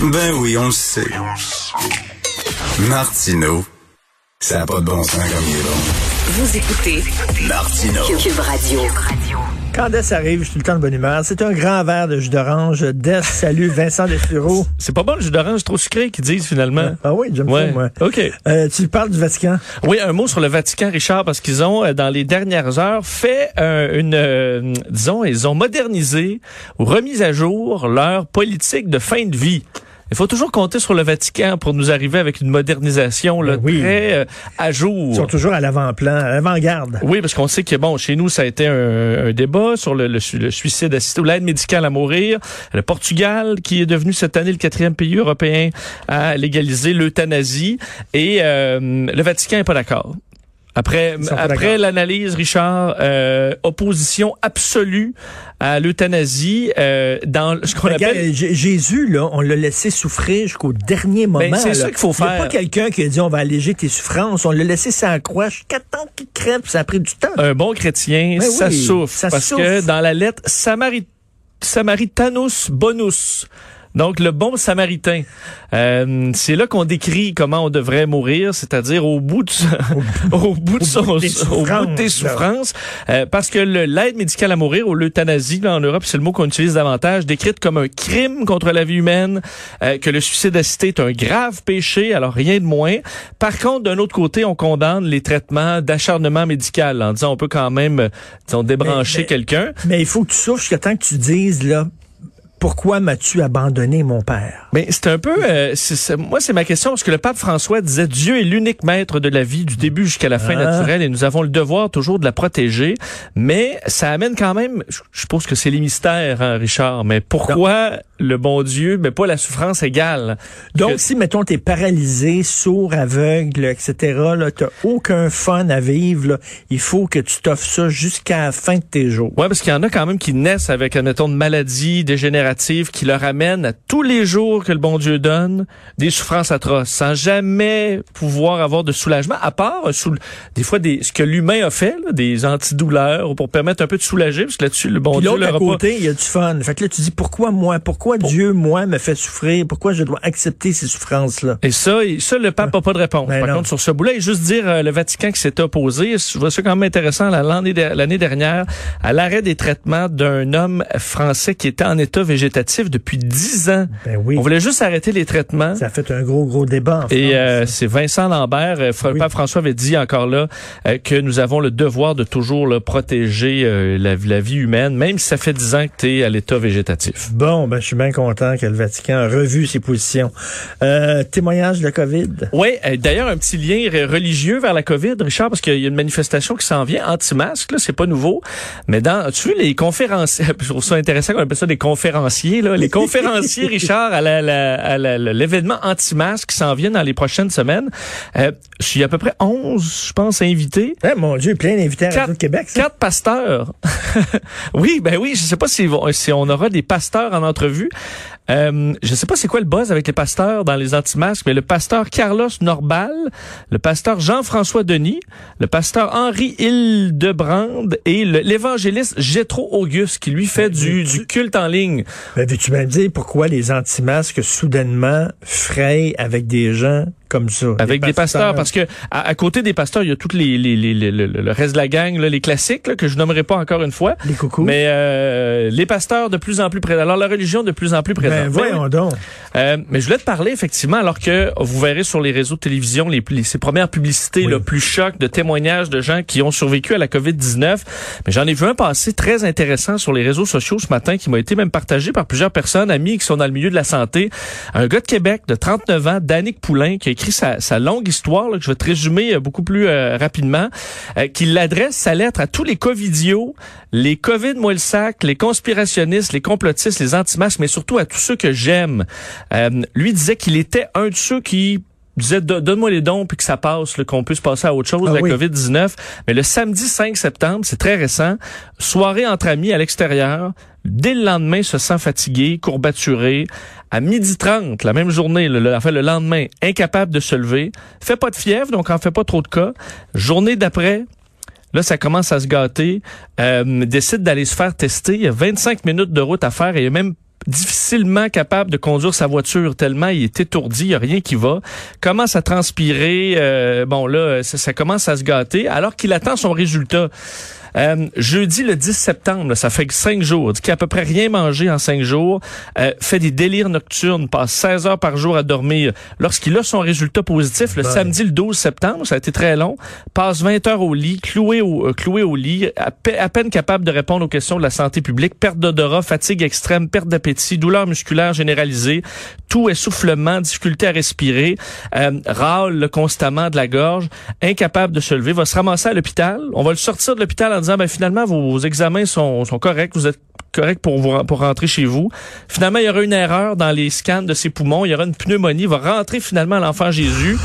Ben oui, on le sait. Martineau, ça n'a pas de bon sens comme il est bon. Vous écoutez Martineau. Cube Radio. Quand Des arrive, je suis tout le temps de bonne humeur. C'est un grand verre de jus d'orange. Des, salut, Vincent Dessureau. C'est pas bon le jus d'orange trop sucré qu'ils disent finalement. Ah oui, j'aime Ouais. ça, moi. OK. Euh, tu parles du Vatican. Oui, un mot sur le Vatican, Richard, parce qu'ils ont, euh, dans les dernières heures, fait euh, une, euh, disons, ils ont modernisé ou remis à jour leur politique de fin de vie. Il faut toujours compter sur le Vatican pour nous arriver avec une modernisation là, Ben oui. très euh, à jour. Ils sont toujours à l'avant-plan, à l'avant-garde. Oui, parce qu'on sait que bon, chez nous, ça a été un, un débat sur le, le le suicide assisté ou l'aide médicale à mourir. Le Portugal, qui est devenu cette année le quatrième pays européen à légaliser l'euthanasie, et euh, le Vatican est pas d'accord. Après, après l'analyse, Richard, euh, opposition absolue à l'euthanasie euh, dans ce qu'on Regarde, appelle. Jésus, là, on l'a laissé souffrir jusqu'au dernier moment. Ben, c'est ça qu'il faut Il y a faire. pas quelqu'un qui a dit on va alléger tes souffrances. On l'a laissé sans croix jusqu'à temps qu'il crève. Ça a pris du temps. Un bon chrétien, Ben ça oui, souffre. ça parce souffre. que dans la lettre Samari- Samaritanus Bonus, donc le bon samaritain, euh, c'est là qu'on décrit comment on devrait mourir, c'est-à-dire au bout de, au bout de, son, bout de tes au bout de tes souffrances, Euh, parce que l'aide médicale à mourir ou l'euthanasie en Europe, c'est le mot qu'on utilise davantage, décrite comme un crime contre la vie humaine, euh, que le suicide assisté est un grave péché, alors rien de moins. Par contre, d'un autre côté, on condamne les traitements d'acharnement médical en disant on peut quand même, disons, débrancher quelqu'un. Mais il faut que tu souffres jusqu'à temps que tu dises, là, pourquoi m'as-tu abandonné, mon père? Mais c'est un peu, euh, moi c'est ma question parce que le pape François disait Dieu est l'unique maître de la vie du début jusqu'à la fin Ah. naturelle et nous avons le devoir toujours de la protéger. Mais ça amène quand même, je suppose que c'est les mystères, hein, Richard. Mais pourquoi le bon Dieu, mais pas la souffrance égale? Donc, Que- si, mettons, t'es paralysé, sourd, aveugle, etc., là, t'as aucun fun à vivre, là, il faut que tu t'offres ça jusqu'à la fin de tes jours. Ouais, parce qu'il y en a quand même qui naissent avec, admettons, une maladie qui leur amène à tous les jours que le bon Dieu donne des souffrances atroces, sans jamais pouvoir avoir de soulagement, à part euh, sous, des fois des, ce que l'humain a fait, là, des antidouleurs pour permettre un peu de soulager, parce que là-dessus, le bon Puis Dieu leur à côté, il y a du fun. Fait que là, tu dis, pourquoi moi? Pourquoi Dieu, moi, me fait souffrir? Pourquoi je dois accepter ces souffrances-là? Et ça, et ça, le pape n'a pas de réponse. Ben Par non. contre, sur ce bout-là, et juste dire euh, le Vatican qui s'est opposé, je vois ça quand même intéressant l'année de- l'année dernière, à l'arrêt des traitements d'un homme français qui était en état végétatif depuis dix ans. Ben oui. On voulait juste arrêter les traitements. Ça a fait un gros, gros débat en Et euh, c'est Vincent Lambert, euh, Oui. Pape François avait dit encore là euh, que nous avons le devoir de toujours là, protéger euh, la, la vie humaine, même si ça fait dix ans que tu es à l'état végétatif. Bon, ben, je suis bien content que le Vatican a revu ses positions. Euh, témoignage de la COVID? Oui, d'ailleurs, un petit lien re- religieux vers la COVID, Richard, parce qu'il y a une manifestation qui s'en vient anti-masque, là, c'est pas nouveau. Mais dans, tu vois, les conférenciers, je trouve ça intéressant qu'on appelle ça des conférenciers, là. Les conférenciers, Richard, à la- la- à la- la- l'événement anti-masque qui s'en vient dans les prochaines semaines. Euh, je suis à peu près 11, je pense, invités. Eh, mon Dieu, plein d'invités à Radio Québec, ça. Quatre pasteurs. oui, ben oui, je sais pas si, on aura des pasteurs en entrevue. Euh, je sais pas c'est quoi le buzz avec les pasteurs dans les anti-masques, mais le pasteur Carlos Norbal, le pasteur Jean-François Denis, le pasteur Henri Hildebrand et l'évangéliste Gétro Auguste qui lui fait du, du culte en ligne. Ben, veux-tu me dire pourquoi les anti-masques soudainement frayent avec des gens comme ça? Avec des pasteurs, parce que à, à côté des pasteurs, il y a tout les, les, les- les- le, le reste de la gang, là, les classiques là, que je nommerai pas encore une fois. Les coucous. Mais euh, les pasteurs de plus en plus présents. Alors la religion de plus en plus présente. ben, voyons Mais, donc. euh, mais je voulais te parler effectivement, alors que vous verrez sur les réseaux de télévision les, les- ces premières publicités Oui. le plus choc de témoignages de gens qui ont survécu à la COVID-19. Mais j'en ai vu un passer très intéressant sur les réseaux sociaux ce matin qui m'a été même partagé par plusieurs personnes, amis qui sont dans le milieu de la santé. Un gars de Québec de 39 ans, Danick Poulain, qui a écrit sa, sa longue histoire, là, que je vais te résumer euh, beaucoup plus euh, rapidement, euh, qu'il adresse sa lettre à tous les covidios, les covid sac, les conspirationnistes, les complotistes, les anti-masques, mais surtout à tous ceux que j'aime. Euh, lui disait qu'il était un de ceux qui disait donne-moi les dons puis que ça passe, qu'on puisse passer à autre chose, Ah la oui. COVID-19. Mais le samedi 5 septembre, c'est très récent, soirée entre amis à l'extérieur. Dès le lendemain, se sent fatigué, courbaturé. À midi 30, la même journée, le, le- enfin le lendemain, incapable de se lever. Fait pas de fièvre, donc en fait pas trop de cas. Journée d'après, Là, ça commence à se gâter. Euh, décide d'aller se faire tester. Il y a 25 minutes de route à faire et il est même difficilement capable de conduire sa voiture tellement il est étourdi, il n'y a rien qui va. Commence à transpirer. euh, bon, là, ça, ça commence à se gâter alors qu'il attend son résultat. Euh, jeudi le 10 septembre, là, ça fait cinq jours, qu'il a à peu près rien mangé en cinq jours, euh, fait des délires nocturnes, passe 16 heures par jour à dormir. Lorsqu'il a son résultat positif, le Ben. samedi le 12 septembre, ça a été très long, passe 20 heures au lit, cloué au, euh, cloué au lit, à, pe- à peine capable de répondre aux questions de la santé publique, perte d'odorat, fatigue extrême, perte d'appétit, douleur musculaire généralisée, tout essoufflement, difficulté à respirer, euh, râle constamment de la gorge, incapable de se lever, va se ramasser à l'hôpital. On va le sortir de l'hôpital en disant, ben finalement, vos examens sont, sont corrects, vous êtes correct pour vous pour rentrer chez vous. Finalement, il y aura une erreur dans les scans de ses poumons, il y aura une pneumonie, il va rentrer finalement à l'enfant Jésus.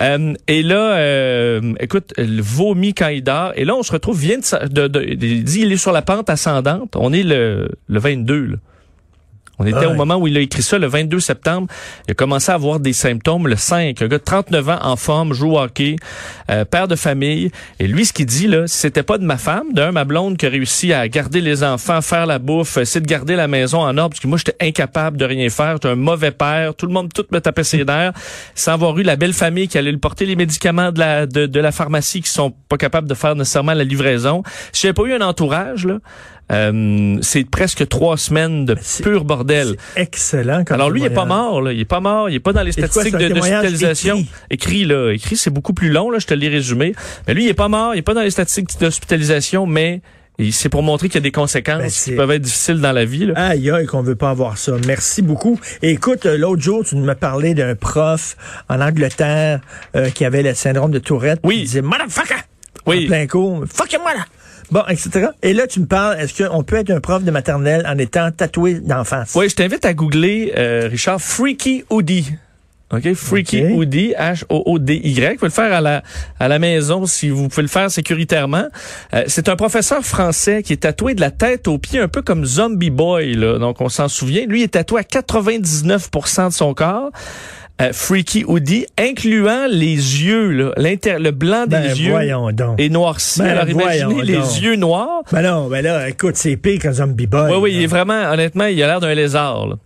Euh, et là, euh, écoute, le vomi quand il dort. Et là, on se retrouve, vient de, de, de- dit, il est sur la pente ascendante. On est le, le 22, là. On était Ah au moment où il a écrit ça, le 22 septembre. Il a commencé à avoir des symptômes le 5. Un gars de 39 ans en forme, joue au hockey, euh, père de famille. Et lui, ce qu'il dit, là, c'était pas de ma femme, d'un, ma blonde qui a réussi à garder les enfants, faire la bouffe, essayer de garder la maison en ordre, parce que moi, j'étais incapable de rien faire. J'étais un mauvais père. Tout le monde, tout me tapait ses nerfs. Sans avoir eu la belle famille qui allait lui porter les médicaments de la, de, de la pharmacie qui sont pas capables de faire nécessairement la livraison. Si j'avais pas eu un entourage, là, euh, c'est presque trois semaines de pur bordel. Excellent. comme Alors lui, il est pas mort, là. Il est pas mort. Il est pas dans les quoi, statistiques de- d'hospitalisation. écrit? Écrit, là. Écrit, c'est beaucoup plus long, là. Je te l'ai résumé. Mais lui, il est pas mort. Il est pas dans les statistiques d'hospitalisation, mais c'est pour montrer qu'il y a des conséquences Ben, qui peuvent être difficiles dans la vie, là. Aïe, aïe, qu'on veut pas avoir ça. Merci beaucoup. Et écoute, euh, l'autre jour, tu me parlais d'un prof en Angleterre euh, qui avait le syndrome de Tourette. Oui. Il disait, motherfucker! Oui. En plein cours. Fuck-moi là! Bon, etc. Et là, tu me parles, est-ce qu'on peut être un prof de maternelle en étant tatoué d'en face? Oui, je t'invite à googler, euh, Richard, Freaky Hoodie. OK? Freaky OK. Hoodie, H-O-O-D-Y. Vous pouvez le faire à la, à la maison si vous pouvez le faire sécuritairement. Euh, c'est un professeur français qui est tatoué de la tête aux pieds, un peu comme Zombie Boy, là. Donc, on s'en souvient. Lui, il est tatoué à 99% de son corps. Euh, Freaky Hoodie, incluant les yeux, là, le blanc des Ben, yeux voyons donc. est noirci. Ben, Alors, imaginez les donc. yeux noirs. Ben non, ben là, écoute, c'est pire qu'un zombie boy. Oui, oui, il est vraiment, honnêtement, il a l'air d'un lézard, là.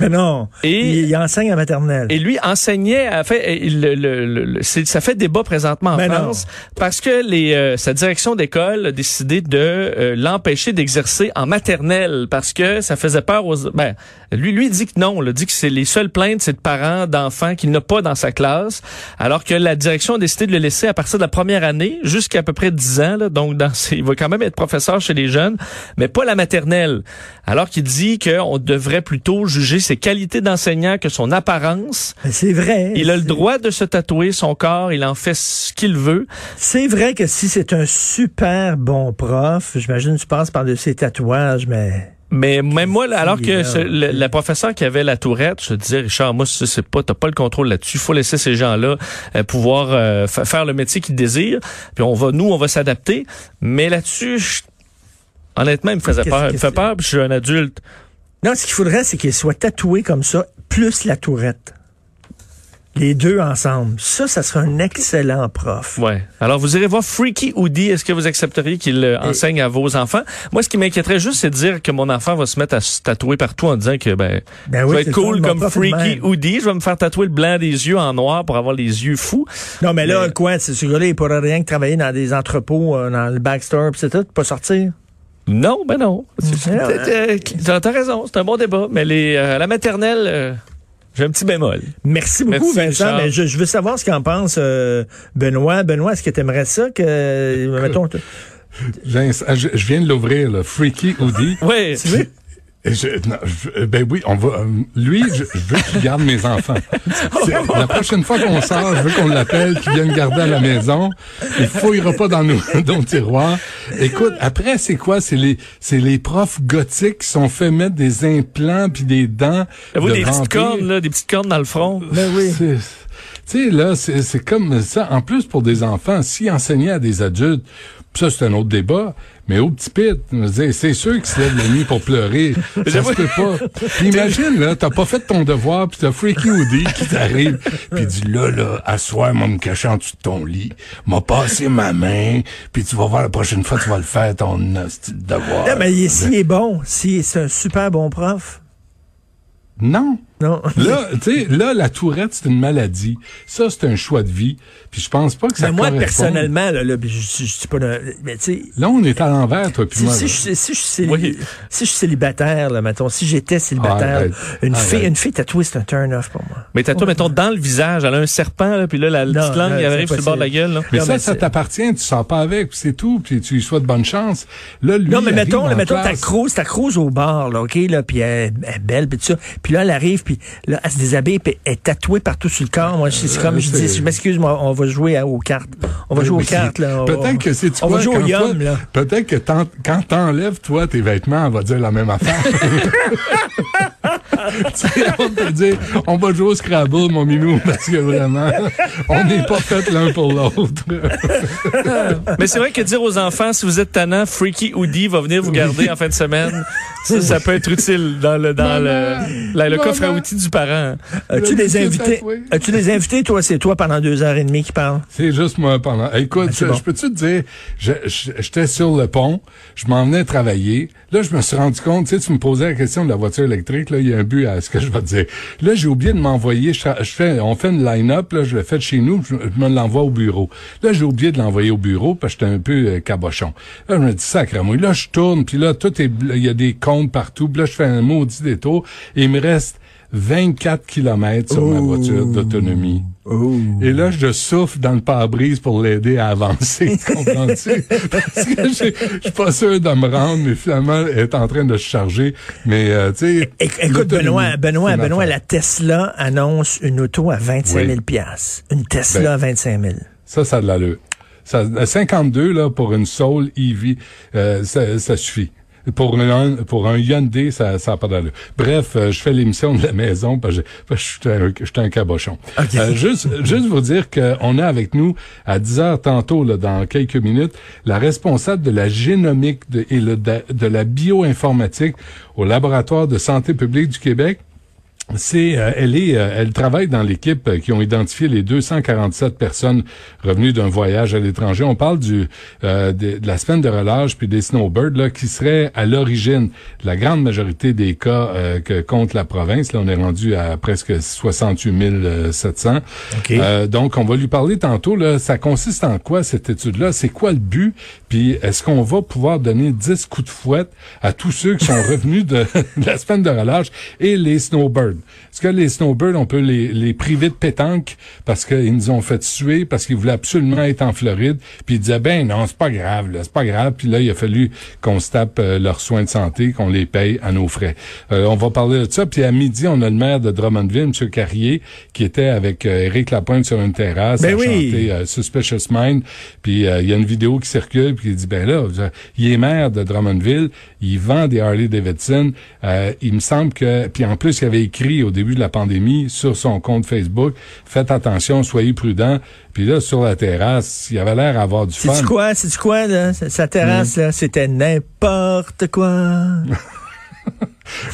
Non. Et- il, il enseigne en maternelle. Et lui enseignait, a fait, il- le, le- le- ça fait débat présentement en France parce que les, euh, sa direction d'école a décidé de euh, l'empêcher d'exercer en maternelle parce que ça faisait peur aux. Ben, lui, lui dit que non, il dit que c'est les seules plaintes, c'est de parents d'enfants qu'il n'a pas dans sa classe, alors que la direction a décidé de le laisser à partir de la première année jusqu'à à peu près 10 ans. Là, donc, dans ses- il va quand même être professeur chez les jeunes, mais pas la maternelle. Alors qu'il dit qu'on devrait plutôt juger ses qualités d'enseignant que son apparence. Ben, c'est vrai. Il a le droit de se tatouer son corps, il en fait ce qu'il veut. C'est vrai que si c'est un super bon prof, j'imagine tu passes par de ses tatouages, mais... Mais même moi, alors que ce- le- la professeure qui avait la tourette, je disais, Richard, moi, c'est pas, t'as pas le contrôle là-dessus. faut laisser ces gens-là euh, pouvoir euh, fa- faire le métier qu'ils désirent. Puis on va, nous, on va s'adapter. Mais là-dessus, honnêtement, il me faisait peur. Il me fait peur, puis je suis un adulte. Non, ce qu'il faudrait, c'est qu'il soit tatoué comme ça, plus la tourette. Les deux ensemble. Ça, ça serait un excellent prof. Ouais. Alors, vous irez voir Freaky Hoodie. Est-ce que vous accepteriez qu'il euh, enseigne à vos enfants? Moi, ce qui m'inquiéterait juste, c'est de dire que mon enfant va se mettre à se tatouer partout en disant que, ben, Ben je oui, vais c'est être cool comme Freaky. Hoodie. Je vais me faire tatouer le blanc des yeux en noir pour avoir les yeux fous. Non, mais là, Mais- quoi, c'est ce gars-là, il pourrait rien que travailler dans des entrepôts, euh, dans le backstore, pis c'est tout, pas sortir. Non, ben non. Euh, T'as raison, c'est un bon débat. Mais les, euh, la maternelle, euh, j'ai un petit bémol. Merci beaucoup, Merci, Vincent. Mais je, je veux savoir ce qu'en pense euh, Benoît. Benoît, est-ce que tu aimerais ça que, mettons, Vince, ah, je, je viens de l'ouvrir, là. Freaky Hoodie. Oui. tu veux? Je- non, je- ben oui, on va. euh, lui, je, je veux qu'il garde mes enfants. La prochaine fois qu'on sort, je veux qu'on l'appelle, qu'il vienne garder à la maison. Il fouillera pas dans nos, dans nos tiroirs. Écoute, après, c'est quoi? C'est les, c'est les profs gothiques qui sont fait mettre des implants puis des dents. Vous, de des petites cornes, là, des petites cornes dans le front. Ben oui. Tu sais, là, c'est c'est comme ça. En plus, pour des enfants, s'ils enseignaient à des adultes, ça, c'est un autre débat, mais au petit pit, c'est sûr qu'ils se lèvent la nuit pour pleurer. Ça se peut pas. Puis imagine, là, t'as pas fait ton devoir, puis t'as Freaky Woody qui t'arrive, puis dit, là, là, à soir, moi, me cacher en dessous de ton lit, m'a passé ma main, puis tu vas voir la prochaine fois, tu vas le faire, ton de devoir. Non, mais il- s'il est bon, si c'est un super bon prof, Non. Non. Là, tu sais, là, la tourette, c'est une maladie. Ça, c'est un choix de vie. Puis je pense pas que ça Mais moi, personnellement, là, là, je, suis pas dans- mais tu sais, Là, on est à l'envers, toi puis si, moi. si là. je, si, je suis Oui. si je suis célibataire, là, mettons, si j'étais célibataire, Arrête. une Arrête. fille, une fille tatouée, c'est un turn-off pour moi. Mais t'as toi, mettons, dans le visage, elle a un serpent, là, puis là, la Non, petite langue, elle arrive sur le bord de la gueule. Là. Mais Non, ça, mais ça t'appartient, tu sors pas avec, puis c'est tout, puis tu lui souhaites bonne chance. Là, lui, Non, mais mettons, là, mettons, ta classe. crouse, ta crouse au bar, là, OK, là, puis elle, elle est belle, puis tout ça. Puis là, elle arrive, puis là, elle se déshabille, puis elle est tatouée partout sur le corps. Moi, c'est comme, je c'est- dis, je m'excuse, moi, on va jouer à- aux cartes. On va jouer aux cartes, là. On va- Peut-être que c'est On va jouer au yum, là. Peut-être que quand t'enlèves, toi, tes vêtements, on va dire la même affaire. Tu sais, on dire, on va jouer au Scrabble, mon minou, parce que vraiment, on n'est pas fait l'un pour l'autre. Mais c'est vrai que dire aux enfants, si vous êtes tannant, Freaky Woody va venir vous garder en fin de semaine. Ça, ça peut être utile dans le, dans Maman, le, la- le coffre à outils du parent. As-tu des invités? As-tu des invités, toi? C'est toi pendant deux heures et demie qui parle? C'est juste moi pendant. Écoute, Ben, c'est je, bon. je peux-tu te dire, j'étais sur le pont, je m'en venais travailler. Là, je me suis rendu compte, tu sais, tu me posais la question de la voiture électrique, là, il y a un Là, j'ai oublié de m'envoyer, je, fais, on fait une line-up, là, je l'ai fait chez nous, je, me l'envoie au bureau. Là, j'ai oublié de l'envoyer au bureau parce que j'étais un peu euh, cabochon. Là, je me dis, sacrément. Là, je tourne, puis là, tout est, il y a des comptes partout. Puis là, je fais un maudit détour et il me reste 24 kilomètres sur ma voiture d'autonomie. Et là, je souffle dans le pare-brise pour l'aider à avancer. Comprends-tu? Parce que je suis pas sûr de me rendre, mais finalement, elle est en train de se charger. Mais, euh, tu sais... Écoute, Benoît, Benoît, Benoît, la Tesla annonce une auto à 25 000 Oui. piastres. Une Tesla Ben, à 25 000. Ça, ça a de l'allure. Ça, à 52, là, pour une Soul EV, euh, ça, ça suffit. Pour un, pour un Hyundai, ça ça pas d'allure. Bref, euh, je fais l'émission de la maison parce que je suis un, je suis un cabochon. Euh, juste, juste vous dire qu'on a avec nous, à 10 heures tantôt, là, dans quelques minutes, la responsable de la génomique de, et le, de, de la bioinformatique au laboratoire de santé publique du Québec. C'est, euh, elle est, euh, elle travaille dans l'équipe euh, qui ont identifié les 247 personnes revenues d'un voyage à l'étranger. On parle du euh, de, de la semaine de relâche puis des snowbirds là qui seraient à l'origine de la grande majorité des cas que compte la province. Là, on est rendu à presque 68 700. OK. Euh, donc, on va lui parler tantôt. Là, ça consiste en quoi cette étude-là? C'est quoi le but Puis, est-ce qu'on va pouvoir donner 10 coups de fouette à tous ceux qui sont revenus de, de la semaine de relâche et les snowbirds? Est-ce que les snowbirds, on peut les, les priver de pétanque parce qu'ils nous ont fait suer parce qu'ils voulaient absolument être en Floride Puis ils disaient ben non, c'est pas grave, là, c'est pas grave. Puis là, il a fallu qu'on se tape euh, leurs soins de santé, qu'on les paye à nos frais. Euh, on va parler de ça. Puis à midi, on a le maire de Drummondville, M. Carrier, qui était avec euh, Éric Lapointe sur une terrasse Ben à oui. chanter euh, Suspicious Mind. Puis euh, il y a une vidéo qui circule, puis il dit, ben là, il est maire de Drummondville, il vend des Harley Davidson. Euh, il me semble que... Puis en plus, il avait écrit au début de la pandémie sur son compte Facebook, faites attention, soyez prudents. Puis là, sur la terrasse, il avait l'air d'avoir du fun. C'est-tu quoi? C'est-tu quoi, là? Sa terrasse, là, c'était n'importe quoi.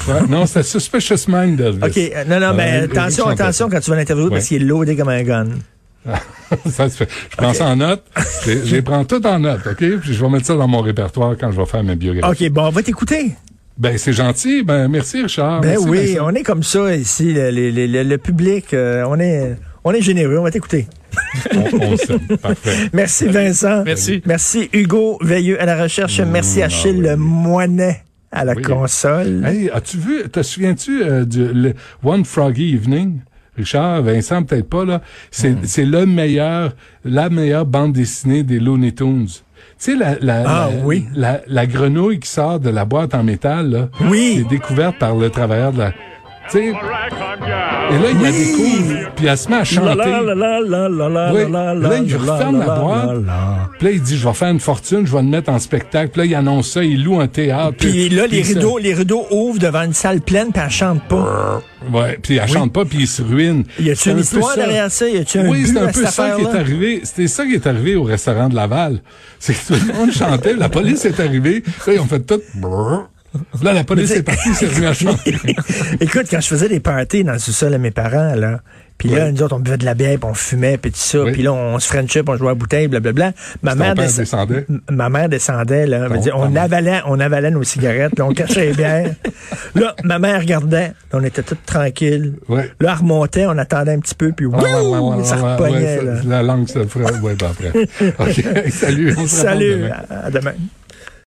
Ouais, non, c'était Suspicious Mind. OK, non, non, mais attention, attention quand tu vas l'interviewer Ouais. parce qu'il est loadé comme un gun. ça se fait. Je prends ça en note. Je, je les prends tout en note, OK? Puis je vais mettre ça dans mon répertoire quand je vais faire ma biographie. OK, bon, on va t'écouter. Ben, c'est gentil. Ben, merci, Richard. Ben Merci, oui, Vincent. on est comme ça ici, le, le- le- le public, euh, on est on est généreux, on va t'écouter. on, on s'aime. Parfait. Merci Vincent. Merci. Merci Hugo Veilleux à la recherche. Merci Achille ah oui. Le Moinet à la Oui. console. Hey, as-tu vu, te souviens-tu euh, du le One Froggy Evening? Richard, Vincent, peut-être pas, là. C'est, Hmm. c'est le meilleur, la meilleure bande dessinée des Looney Tunes. Tu sais, la, la, Ah, la, oui. la, la grenouille qui sort de la boîte en métal, là, Oui. qui est découverte par le travailleur de la... Et là, il la découvre, puis elle se met à chanter. Là, il referme la boîte. Puis là, il dit, je vais faire une fortune, je vais le mettre en spectacle. Puis là, il annonce ça, il loue un théâtre. Puis là, les rideaux, les rideaux ouvrent devant une salle pleine, puis elle chante pas. Ouais, puis elle chante pas, puis il se ruine. Y a-tu une histoire derrière ça? Y a-tu un Oui, c'est un peu ça qui est arrivé. C'était ça qui est arrivé au restaurant de Laval. C'est que tout le monde chantait, la police est arrivée, là, ils ont fait tout... Là, la police est partie, c'est venu à. Écoute, quand je faisais des parties dans le sous-sol à mes parents, là, puis là, Ouais. nous autres, on buvait de la bière, puis on fumait, puis tout ça, Oui. puis là, on se puis on jouait à bouteille, blablabla. Ma mère, descendait? Ma mère descendait, là. Ton- dire, on avalait, on avalait nos cigarettes, là, on cachait les bières. Là, ma mère regardait, on était tous tranquilles. Ouais. Là, elle remontait, on attendait un petit peu, puis Ouais, ouais, ça repognait, La langue se fera, ouais, ben après. OK, salut, on se reparle Salut, à demain.